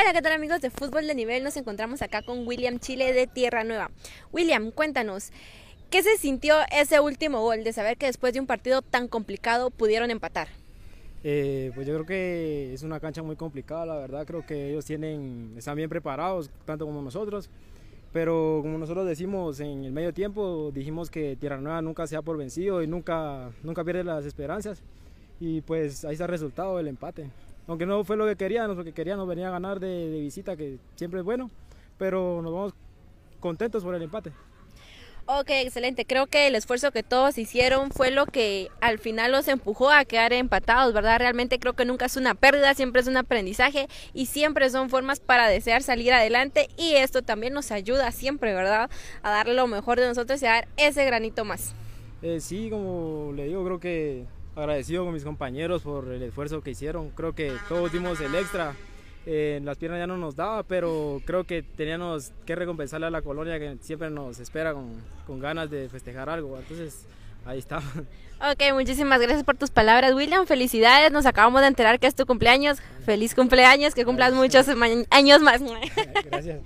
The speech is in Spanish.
Hola, ¿qué tal amigos de Fútbol de Nivel? Nos encontramos acá con William Chile de Tierra Nueva. William, cuéntanos, ¿qué se sintió ese último gol de saber que después de un partido tan complicado pudieron empatar? Eh, pues yo creo que es una cancha muy complicada, la verdad creo que ellos tienen, están bien preparados, tanto como nosotros, pero como nosotros decimos en el medio tiempo, dijimos que Tierra Nueva nunca se ha por vencido y nunca, nunca pierde las esperanzas y pues ahí está el resultado del empate aunque no fue lo que queríamos, lo que queríamos venía a ganar de, visita, que siempre es bueno, pero nos vamos contentos por el empate. Ok, excelente. Creo que el esfuerzo que todos hicieron fue lo que al final los empujó a quedar empatados, ¿verdad? Realmente creo que nunca es una pérdida, siempre es un aprendizaje y siempre son formas para desear salir adelante y esto también nos ayuda siempre, ¿verdad? A dar lo mejor de nosotros y a dar ese granito más. Eh, sí, como le digo, creo que agradecido con mis compañeros por el esfuerzo que hicieron. Creo que todos dimos el extra. en las piernas ya no nos daba, pero creo que teníamos que recompensarle a la colonia que siempre nos espera con, con ganas de festejar algo. Entonces, ahí está. Ok, muchísimas gracias por tus palabras, William. Felicidades, nos acabamos de enterar que es tu cumpleaños. Feliz cumpleaños, que cumplas muchos años más. Gracias.